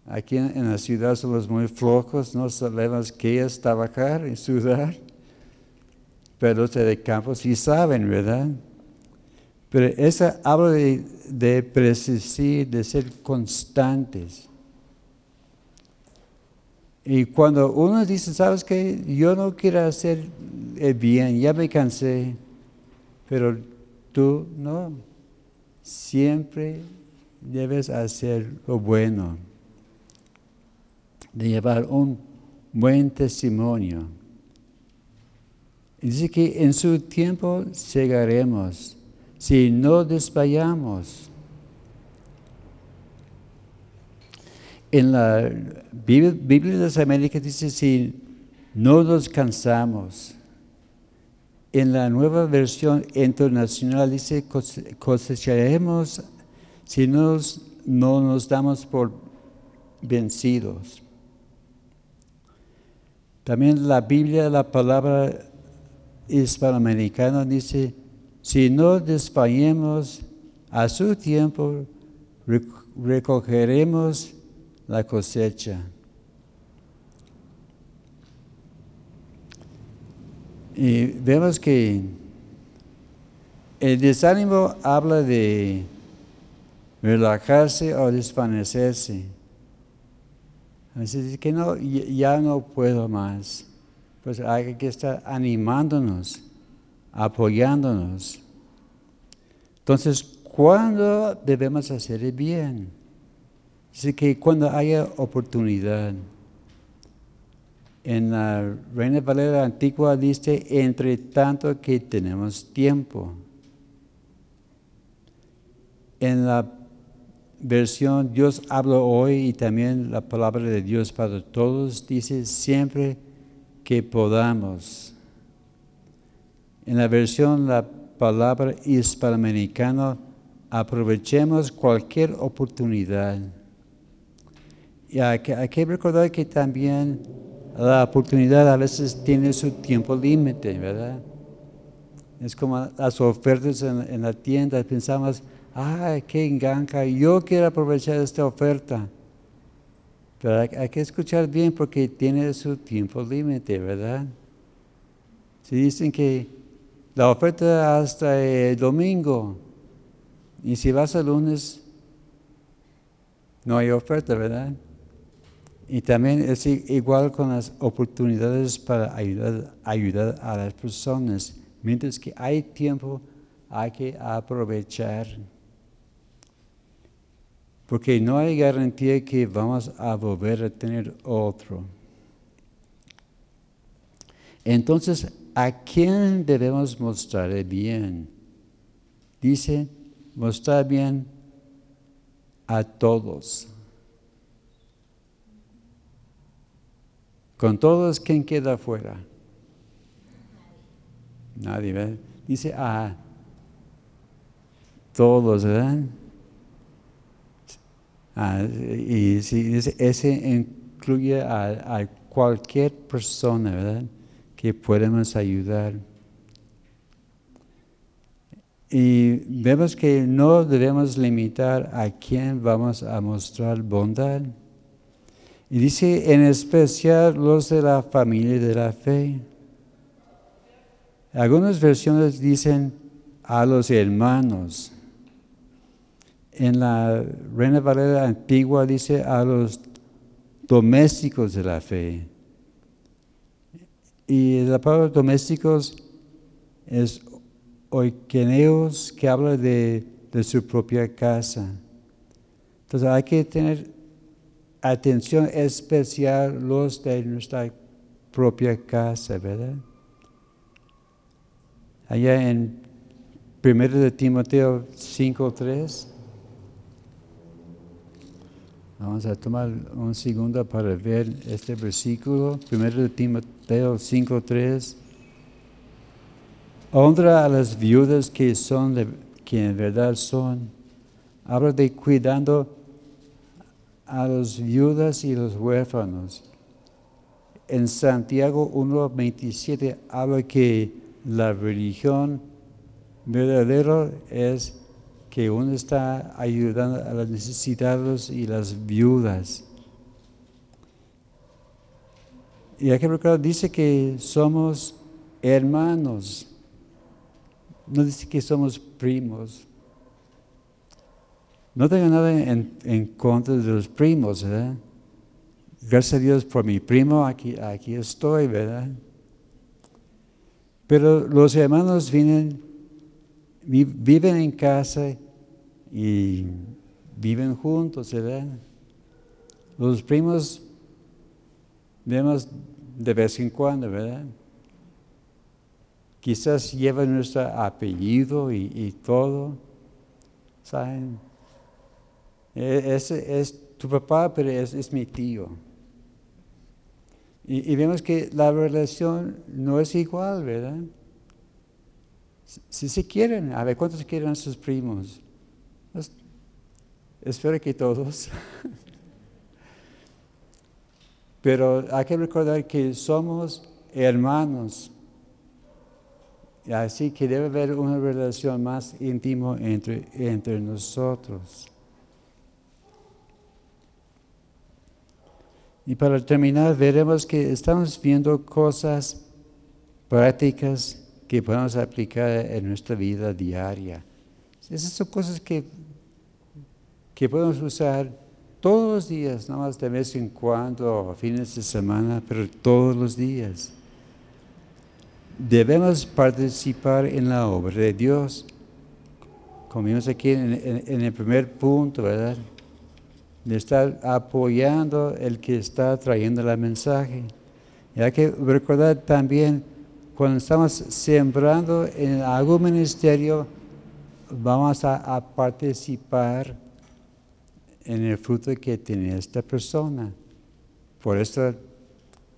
Aquí en, la ciudad somos muy flojos, no sabemos qué es trabajar y sudar. Pero los de campo sí saben, ¿verdad? Pero esa habla de, de persistir, de ser constantes. Y cuando uno dice, ¿sabes qué? Yo no quiero hacer el bien, ya me cansé. Pero tú no. Siempre debes hacer lo bueno de llevar un buen testimonio. Dice que en su tiempo llegaremos si no desmayamos. En la Biblia de las Américas dice si no nos cansamos. En la nueva versión internacional dice cosecharemos si no nos damos por vencidos. También la Biblia, la palabra hispanoamericana dice, si no desfallemos a su tiempo, recogeremos la cosecha. Y vemos que el desánimo habla de relajarse o desvanecerse. Así que no, ya no puedo más. Pues hay que estar animándonos, apoyándonos. Entonces, ¿cuándo debemos hacer el bien? Así que cuando haya oportunidad. En la Reina Valera Antigua dice, entre tanto que tenemos tiempo. En la versión Dios habla hoy y también la palabra de Dios para todos dice siempre que podamos. En la versión la palabra hispanoamericana aprovechemos cualquier oportunidad. Y hay que, recordar que también la oportunidad a veces tiene su tiempo límite, ¿verdad? Es como las ofertas en, la tienda, pensamos, ay, qué enganca, yo quiero aprovechar esta oferta. Pero hay, que escuchar bien porque tiene su tiempo límite, ¿verdad? Si dicen que la oferta hasta el domingo, y si vas el lunes, no hay oferta, ¿verdad? Y también es igual con las oportunidades para ayudar, a las personas. Mientras que hay tiempo, hay que aprovechar porque no hay garantía que vamos a volver a tener otro. Entonces, ¿a quién debemos mostrar bien? Dice, mostrar bien a todos. Con todos, ¿quién queda afuera? Nadie. Dice a todos, ¿verdad? Ah, y ese incluye a, cualquier persona, ¿verdad? Que podemos ayudar. Y vemos que no debemos limitar a quién vamos a mostrar bondad. Y dice en especial los de la familia de la fe. Algunas versiones dicen a los hermanos. En la Reina Valera antigua dice a los domésticos de la fe. Y la palabra domésticos es oikeneos que habla de, de su propia casa. Entonces hay que tener atención especial los de nuestra propia casa, ¿verdad? Allá en 1 de Timoteo 5.3. Vamos a tomar un segundo para ver este versículo. 1 de Timoteo 5.3. Honra a las viudas que son, que en verdad son. Habla de cuidando a las viudas y los huérfanos. En Santiago 1.27 habla que la religión verdadera es que uno está ayudando a los necesitados y las viudas. Y hay que dice que somos hermanos, no dice que somos primos. No tengo nada en, contra de los primos, ¿verdad? Gracias a Dios por mi primo, aquí, aquí estoy, ¿verdad? Pero los hermanos vienen, viven en casa y viven juntos, ¿verdad? Los primos vemos de vez en cuando, ¿verdad? Quizás llevan nuestro apellido y, todo, ¿saben? E, es, es, tu papá, pero es, es mi tío. Y, vemos que la relación no es igual, ¿verdad? Si se quieren, a ver, ¿cuántos quieren a sus primos? Espero que todos. Pero hay que recordar que somos hermanos. Así que debe haber una relación más íntima entre, entre nosotros. Y para terminar, veremos que estamos viendo cosas prácticas que podemos aplicar en nuestra vida diaria. Esas son cosas que, que podemos usar todos los días, no más de vez en cuando, fines de semana, pero todos los días. Debemos participar en la obra de Dios. Como vimos aquí en, en el primer punto, ¿verdad? de estar apoyando el que está trayendo el mensaje. Y hay que recordar también, cuando estamos sembrando en algún ministerio, vamos a, participar en el fruto que tiene esta persona. Por eso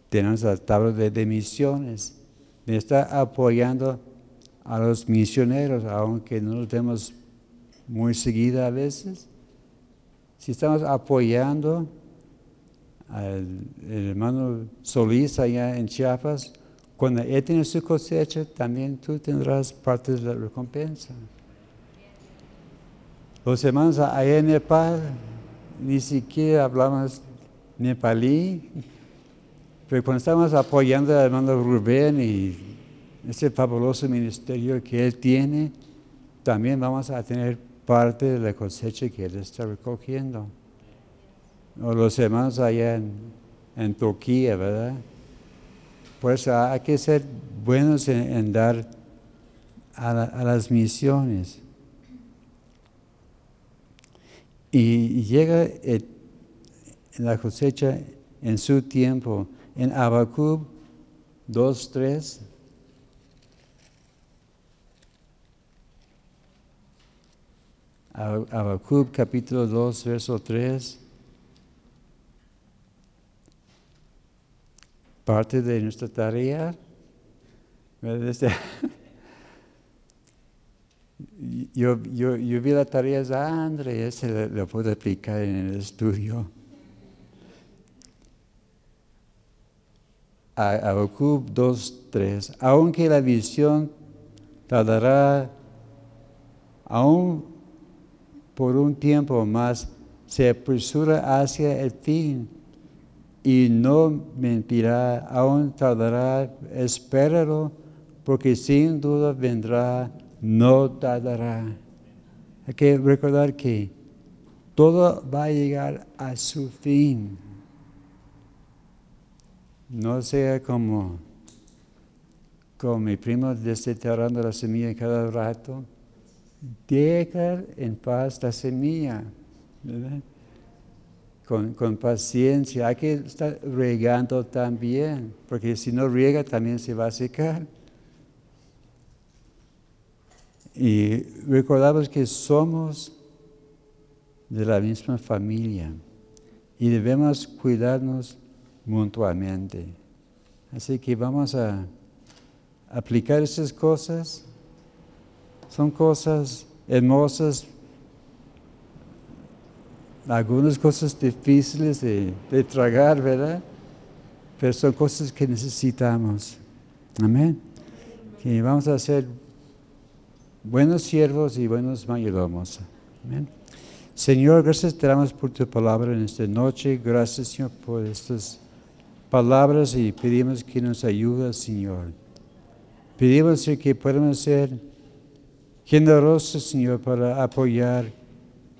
tenemos la tabla de, misiones, de apoyando a los misioneros, aunque no lo tenemos muy seguida a veces si estamos apoyando al hermano Solís allá en Chiapas, cuando él tiene su cosecha, también tú tendrás parte de la recompensa. Los hermanos allá en Nepal, ni siquiera hablamos nepalí, pero cuando estamos apoyando al hermano Rubén y ese fabuloso ministerio que él tiene, también vamos a tener parte de la cosecha que Él está recogiendo. O los hermanos allá en, Turquía, ¿verdad? Por eso hay que ser buenos en, dar a, las misiones. Y llega la cosecha en su tiempo. En Abacub 2, 3 Habacuc capítulo 2, verso 3. Parte de nuestra tarea. Yo, yo, yo, vi la tarea de André, ese lo, puedo aplicar en el estudio. Habacuc 2, 3. Aunque la visión tardará aún por un tiempo más se apresura hacia el fin y no mentirá, aún tardará, espéralo, porque sin duda vendrá, no tardará. Hay que recordar que todo va a llegar a su fin. No sea como, como mi primo desenterrando la semilla cada rato. Deja en paz la semilla. Con, con, paciencia. Hay que estar regando también, porque si no riega también se va a secar. Y recordamos que somos de la misma familia y debemos cuidarnos mutuamente. Así que vamos a aplicar esas cosas. Son cosas hermosas, algunas cosas difíciles de, tragar, ¿verdad? Pero son cosas que necesitamos. Amén. Que vamos a ser buenos siervos y buenos mayordomos. Amén. Señor, gracias te damos por tu palabra en esta noche. Gracias, Señor, por estas palabras y pedimos que nos ayudes, Señor. Pedimos, que podamos ser generosos, Señor, para apoyar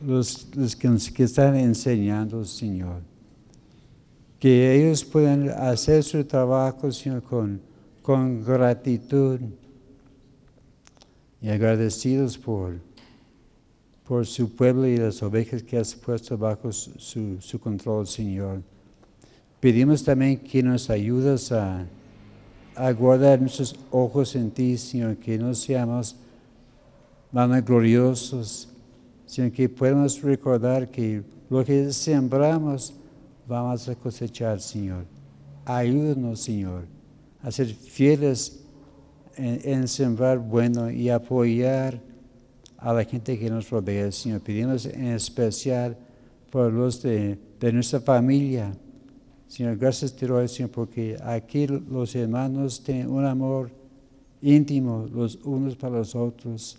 los, los que, que están enseñando, Señor. Que ellos puedan hacer su trabajo, Señor, con, con gratitud y agradecidos por, por su pueblo y las ovejas que has puesto bajo su, su control, Señor. Pedimos también que nos ayudes a, a guardar nuestros ojos en ti, Señor, que no seamos vanagloriosos, sino que podamos recordar que lo que sembramos vamos a cosechar, Señor. Ayúdanos, Señor, a ser fieles en, sembrar bueno y apoyar a la gente que nos rodea, Señor. Pedimos en especial por los de, nuestra familia. Señor, gracias te doy, Señor, porque aquí los hermanos tienen un amor íntimo los unos para los otros.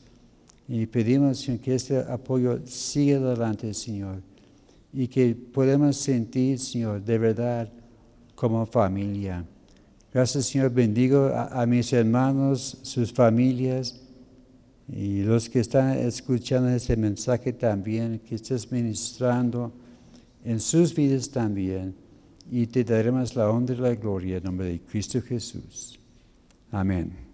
Y pedimos, Señor, que este apoyo siga adelante, Señor. Y que podamos sentir, Señor, de verdad como familia. Gracias Señor, bendigo a, mis hermanos, sus familias y los que están escuchando este mensaje también, que estés ministrando en sus vidas también. Y te daremos la honra y la gloria en nombre de Cristo Jesús. Amén.